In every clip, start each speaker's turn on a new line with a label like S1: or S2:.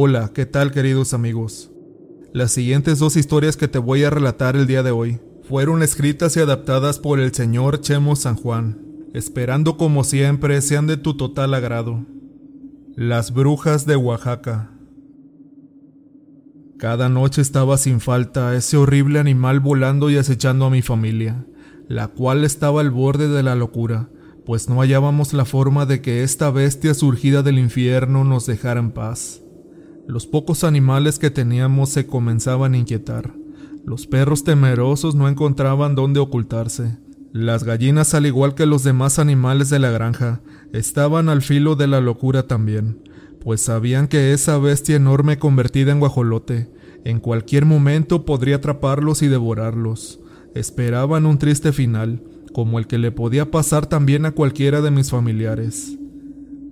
S1: Hola, ¿qué tal queridos amigos? Las siguientes dos historias que te voy a relatar el día de hoy fueron escritas y adaptadas por el señor Chemo San Juan, esperando como siempre sean de tu total agrado. Las brujas de Oaxaca. Cada noche estaba sin falta ese horrible animal volando y acechando a mi familia, la cual estaba al borde de la locura, pues no hallábamos la forma de que esta bestia surgida del infierno nos dejara en paz. Los pocos animales que teníamos se comenzaban a inquietar. Los perros temerosos no encontraban dónde ocultarse. Las gallinas, al igual que los demás animales de la granja, estaban al filo de la locura también, pues sabían que esa bestia enorme convertida en guajolote en cualquier momento podría atraparlos y devorarlos. Esperaban un triste final, como el que le podía pasar también a cualquiera de mis familiares.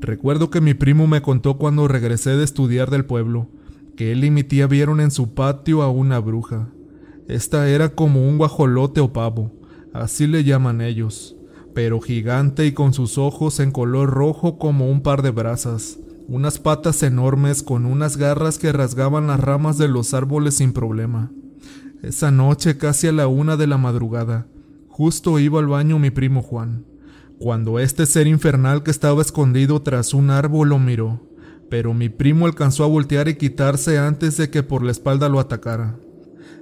S1: Recuerdo que mi primo me contó cuando regresé de estudiar del pueblo, que él y mi tía vieron en su patio a una bruja. Esta era como un guajolote o pavo, así le llaman ellos, pero gigante y con sus ojos en color rojo como un par de brasas, unas patas enormes con unas garras que rasgaban las ramas de los árboles sin problema. Esa noche, casi a la una de la madrugada, justo iba al baño mi primo Juan cuando este ser infernal que estaba escondido tras un árbol lo miró, pero mi primo alcanzó a voltear y quitarse antes de que por la espalda lo atacara.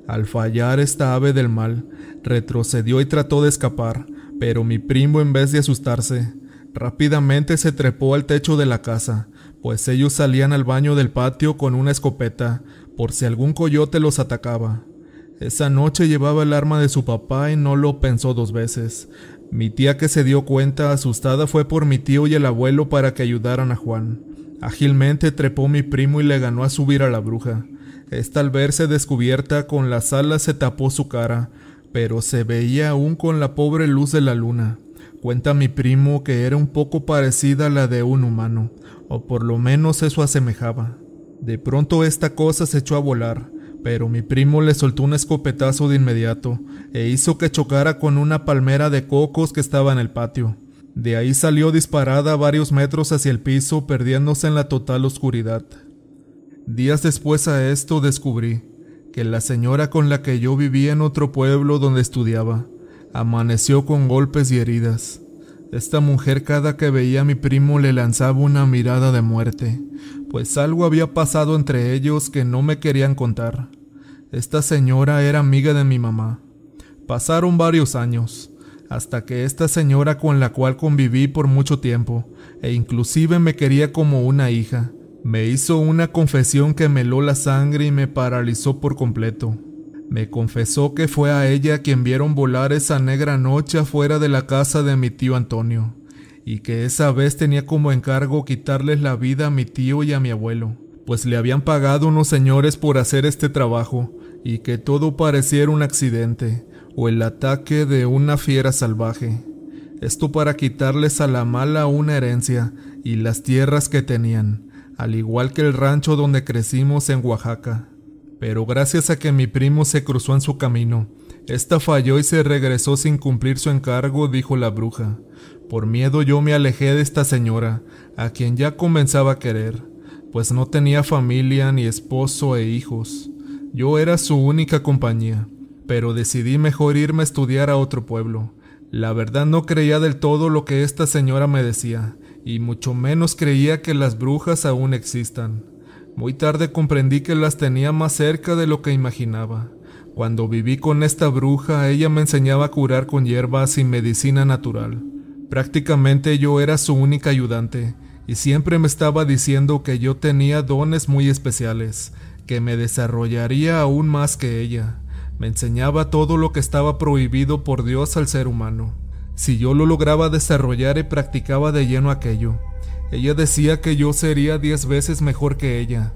S1: Al fallar esta ave del mal, retrocedió y trató de escapar, pero mi primo en vez de asustarse, rápidamente se trepó al techo de la casa, pues ellos salían al baño del patio con una escopeta, por si algún coyote los atacaba. Esa noche llevaba el arma de su papá y no lo pensó dos veces, mi tía que se dio cuenta asustada fue por mi tío y el abuelo para que ayudaran a Juan. Ágilmente trepó mi primo y le ganó a subir a la bruja. Esta al verse descubierta con las alas se tapó su cara, pero se veía aún con la pobre luz de la luna. Cuenta mi primo que era un poco parecida a la de un humano, o por lo menos eso asemejaba. De pronto esta cosa se echó a volar, pero mi primo le soltó un escopetazo de inmediato e hizo que chocara con una palmera de cocos que estaba en el patio. De ahí salió disparada varios metros hacia el piso, perdiéndose en la total oscuridad. Días después a esto descubrí que la señora con la que yo vivía en otro pueblo donde estudiaba amaneció con golpes y heridas. Esta mujer cada que veía a mi primo le lanzaba una mirada de muerte, pues algo había pasado entre ellos que no me querían contar. Esta señora era amiga de mi mamá. Pasaron varios años, hasta que esta señora con la cual conviví por mucho tiempo, e inclusive me quería como una hija, me hizo una confesión que me heló la sangre y me paralizó por completo. Me confesó que fue a ella quien vieron volar esa negra noche afuera de la casa de mi tío Antonio, y que esa vez tenía como encargo quitarles la vida a mi tío y a mi abuelo, pues le habían pagado unos señores por hacer este trabajo, y que todo pareciera un accidente o el ataque de una fiera salvaje. Esto para quitarles a la mala una herencia y las tierras que tenían, al igual que el rancho donde crecimos en Oaxaca. Pero gracias a que mi primo se cruzó en su camino, esta falló y se regresó sin cumplir su encargo, dijo la bruja. Por miedo yo me alejé de esta señora, a quien ya comenzaba a querer, pues no tenía familia ni esposo e hijos. Yo era su única compañía, pero decidí mejor irme a estudiar a otro pueblo. La verdad no creía del todo lo que esta señora me decía, y mucho menos creía que las brujas aún existan. Muy tarde comprendí que las tenía más cerca de lo que imaginaba. Cuando viví con esta bruja, ella me enseñaba a curar con hierbas y medicina natural. Prácticamente yo era su única ayudante, y siempre me estaba diciendo que yo tenía dones muy especiales, que me desarrollaría aún más que ella. Me enseñaba todo lo que estaba prohibido por Dios al ser humano. Si yo lo lograba desarrollar y practicaba de lleno aquello, ella decía que yo sería diez veces mejor que ella.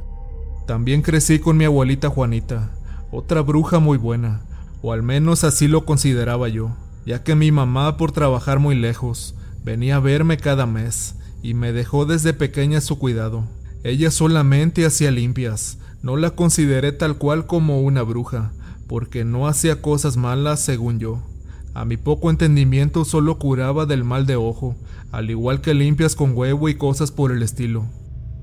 S1: También crecí con mi abuelita Juanita, otra bruja muy buena, o al menos así lo consideraba yo, ya que mi mamá, por trabajar muy lejos, venía a verme cada mes y me dejó desde pequeña su cuidado. Ella solamente hacía limpias, no la consideré tal cual como una bruja, porque no hacía cosas malas según yo. A mi poco entendimiento solo curaba del mal de ojo, al igual que limpias con huevo y cosas por el estilo.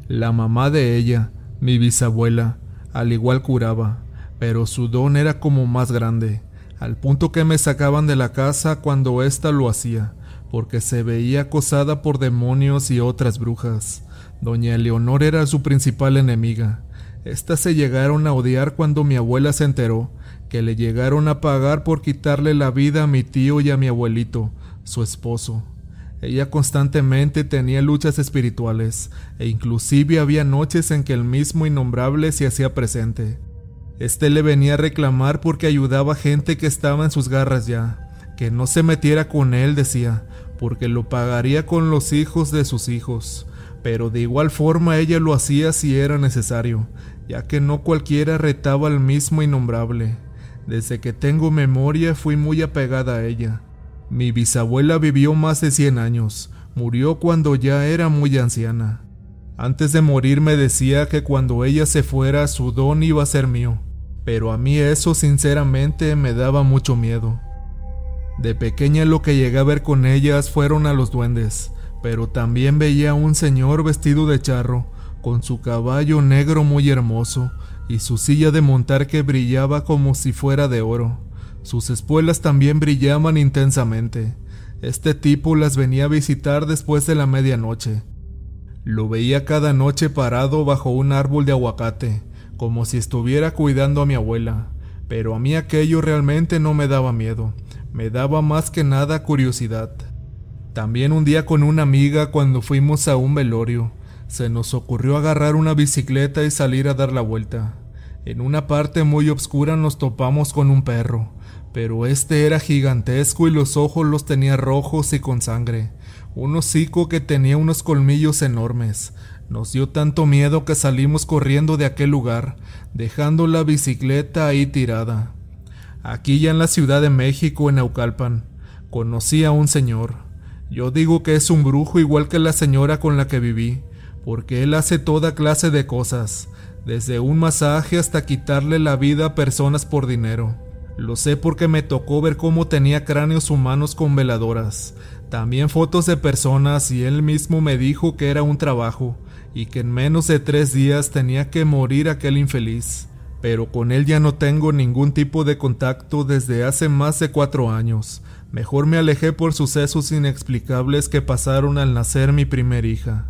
S1: La mamá de ella Mi bisabuela, al igual curaba, pero su don era como más grande, al punto que me sacaban de la casa cuando ésta lo hacía, porque se veía acosada por demonios y otras brujas. Doña Eleonor era su principal enemiga. Estas se llegaron a odiar cuando mi abuela se enteró que le llegaron a pagar por quitarle la vida a mi tío y a mi abuelito, su esposo. Ella constantemente tenía luchas espirituales, e inclusive había noches en que el mismo innombrable se hacía presente. Este le venía a reclamar porque ayudaba a gente que estaba en sus garras ya, que no se metiera con él, decía, porque lo pagaría con los hijos de sus hijos, pero de igual forma ella lo hacía si era necesario, ya que no cualquiera retaba al mismo innombrable. Desde que tengo memoria fui muy apegada a ella. Mi bisabuela vivió más de 100 años, murió cuando ya era muy anciana. Antes de morir me decía que cuando ella se fuera su don iba a ser mío, pero a mí eso sinceramente me daba mucho miedo. De pequeña lo que llegué a ver con ellas fueron a los duendes, pero también veía a un señor vestido de charro, con su caballo negro muy hermoso, y su silla de montar que brillaba como si fuera de oro. Sus espuelas también brillaban intensamente. Este tipo las venía a visitar después de la medianoche. Lo veía cada noche parado bajo un árbol de aguacate, como si estuviera cuidando a mi abuela, pero a mí aquello realmente no me daba miedo, me daba más que nada curiosidad. También un día con una amiga cuando fuimos a un velorio, se nos ocurrió agarrar una bicicleta y salir a dar la vuelta. En una parte muy oscura nos topamos con un perro, pero este era gigantesco y los ojos los tenía rojos y con sangre, un hocico que tenía unos colmillos enormes. Nos dio tanto miedo que salimos corriendo de aquel lugar, dejando la bicicleta ahí tirada. Aquí ya en la Ciudad de México, en Naucalpan, conocí a un señor. Yo digo que es un brujo igual que la señora con la que viví, porque él hace toda clase de cosas, desde un masaje hasta quitarle la vida a personas por dinero. Lo sé porque me tocó ver cómo tenía cráneos humanos con veladoras, también fotos de personas y él mismo me dijo que era un trabajo y que en menos de tres días tenía que morir aquel infeliz. Pero con él ya no tengo ningún tipo de contacto desde hace más de cuatro años. Mejor me alejé por sucesos inexplicables que pasaron al nacer mi primer hija.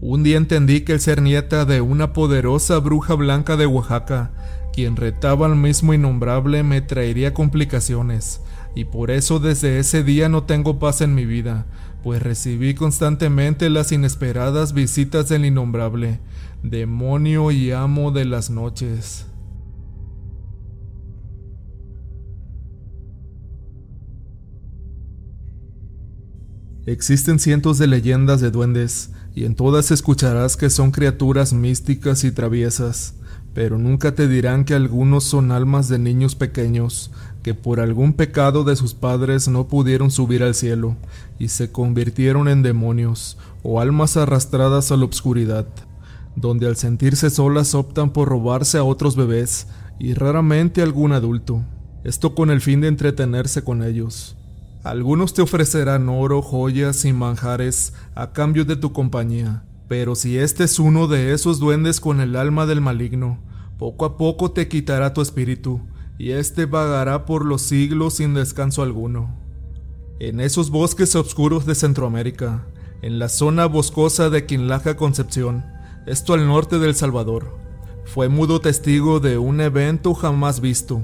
S1: Un día entendí que el ser nieta de una poderosa bruja blanca de Oaxaca, quien retaba al mismo innombrable, me traería complicaciones, y por eso desde ese día no tengo paz en mi vida, pues recibí constantemente las inesperadas visitas del innombrable, demonio y amo de las noches. Existen cientos de leyendas de duendes, y en todas escucharás que son criaturas místicas y traviesas, pero nunca te dirán que algunos son almas de niños pequeños que por algún pecado de sus padres no pudieron subir al cielo y se convirtieron en demonios o almas arrastradas a la obscuridad, donde al sentirse solas optan por robarse a otros bebés y raramente algún adulto, esto con el fin de entretenerse con ellos. Algunos te ofrecerán oro, joyas y manjares a cambio de tu compañía, pero si este es uno de esos duendes con el alma del maligno, poco a poco te quitará tu espíritu, y éste vagará por los siglos sin descanso alguno. En esos bosques oscuros de Centroamérica, en la zona boscosa de Quinlaja Concepción, esto al norte del Salvador, fue mudo testigo de un evento jamás visto.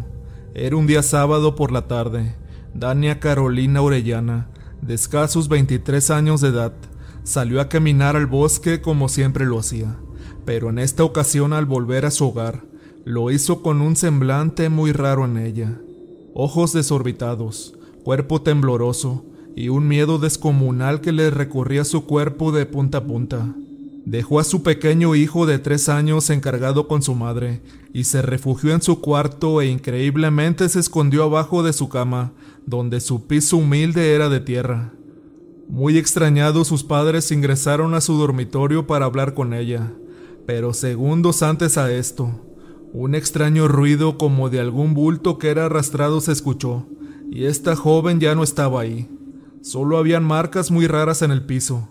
S1: Era un día sábado por la tarde, Dania Carolina Orellana, de escasos 23 años de edad, salió a caminar al bosque como siempre lo hacía, pero en esta ocasión al volver a su hogar, lo hizo con un semblante muy raro en ella. Ojos desorbitados, cuerpo tembloroso y un miedo descomunal que le recorría su cuerpo de punta a punta. Dejó a su pequeño hijo de tres años encargado con su madre y se refugió en su cuarto e increíblemente se escondió abajo de su cama donde su piso humilde era de tierra. Muy extrañados sus padres ingresaron a su dormitorio para hablar con ella, pero segundos antes a esto, un extraño ruido como de algún bulto que era arrastrado se escuchó, y esta joven ya no estaba ahí. Solo habían marcas muy raras en el piso.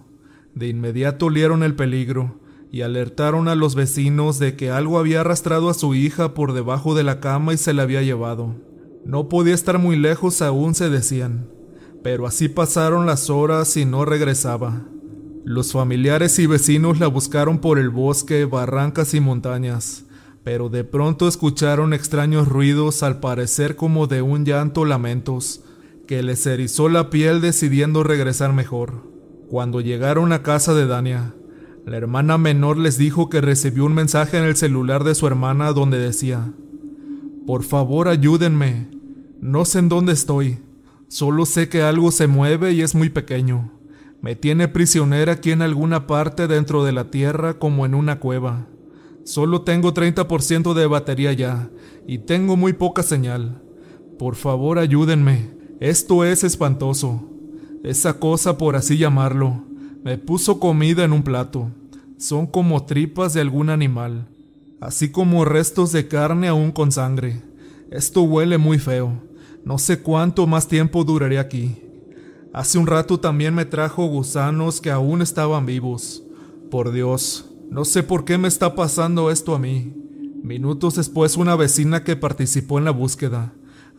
S1: De inmediato olieron el peligro, y alertaron a los vecinos de que algo había arrastrado a su hija por debajo de la cama y se la había llevado. No podía estar muy lejos aún, se decían, pero así pasaron las horas y no regresaba. Los familiares y vecinos la buscaron por el bosque, barrancas y montañas, pero de pronto escucharon extraños ruidos al parecer como de un llanto lamentos, que les erizó la piel decidiendo regresar mejor. Cuando llegaron a casa de Dania, la hermana menor les dijo que recibió un mensaje en el celular de su hermana donde decía, Por favor ayúdenme, no sé en dónde estoy, solo sé que algo se mueve y es muy pequeño. Me tiene prisionera aquí en alguna parte dentro de la tierra como en una cueva. Solo tengo 30% de batería ya y tengo muy poca señal. Por favor ayúdenme, esto es espantoso. Esa cosa, por así llamarlo, me puso comida en un plato. Son como tripas de algún animal, así como restos de carne aún con sangre. Esto huele muy feo. No sé cuánto más tiempo duraré aquí. Hace un rato también me trajo gusanos que aún estaban vivos. Por Dios, no sé por qué me está pasando esto a mí. Minutos después una vecina que participó en la búsqueda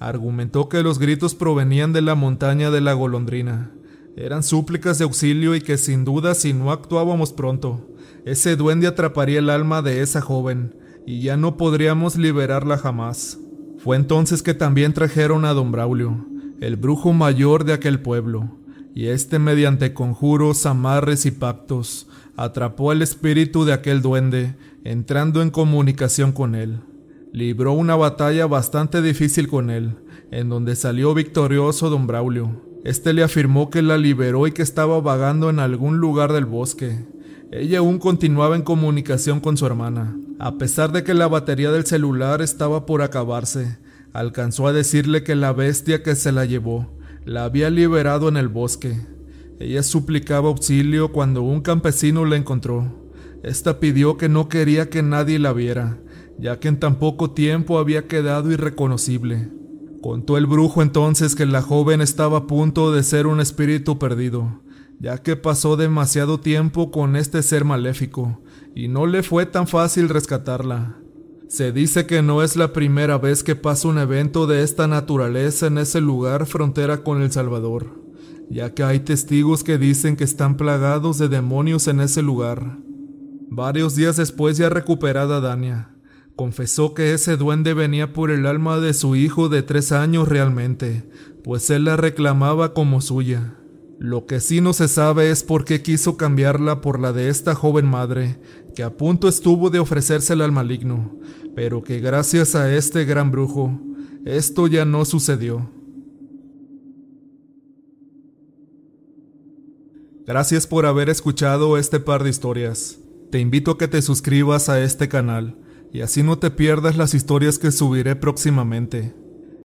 S1: argumentó que los gritos provenían de la montaña de la golondrina. Eran súplicas de auxilio y que sin duda si no actuábamos pronto, ese duende atraparía el alma de esa joven y ya no podríamos liberarla jamás. Fue entonces que también trajeron a don Braulio, el brujo mayor de aquel pueblo, y éste mediante conjuros, amarres y pactos, atrapó al espíritu de aquel duende, entrando en comunicación con él. Libró una batalla bastante difícil con él, en donde salió victorioso don Braulio. Este le afirmó que la liberó y que estaba vagando en algún lugar del bosque. Ella aún continuaba en comunicación con su hermana. A pesar de que la batería del celular estaba por acabarse, alcanzó a decirle que la bestia que se la llevó la había liberado en el bosque. Ella suplicaba auxilio cuando un campesino la encontró. Esta pidió que no quería que nadie la viera, ya que en tan poco tiempo había quedado irreconocible. Contó el brujo entonces que la joven estaba a punto de ser un espíritu perdido, ya que pasó demasiado tiempo con este ser maléfico, y no le fue tan fácil rescatarla. Se dice que no es la primera vez que pasa un evento de esta naturaleza en ese lugar frontera con El Salvador, ya que hay testigos que dicen que están plagados de demonios en ese lugar. Varios días después ya recuperada Dania, confesó que ese duende venía por el alma de su hijo de tres años realmente, pues él la reclamaba como suya. Lo que sí no se sabe es por qué quiso cambiarla por la de esta joven madre, que a punto estuvo de ofrecérsela al maligno, pero que gracias a este gran brujo, esto ya no sucedió. Gracias por haber escuchado este par de historias. Te invito a que te suscribas a este canal y así no te pierdas las historias que subiré próximamente.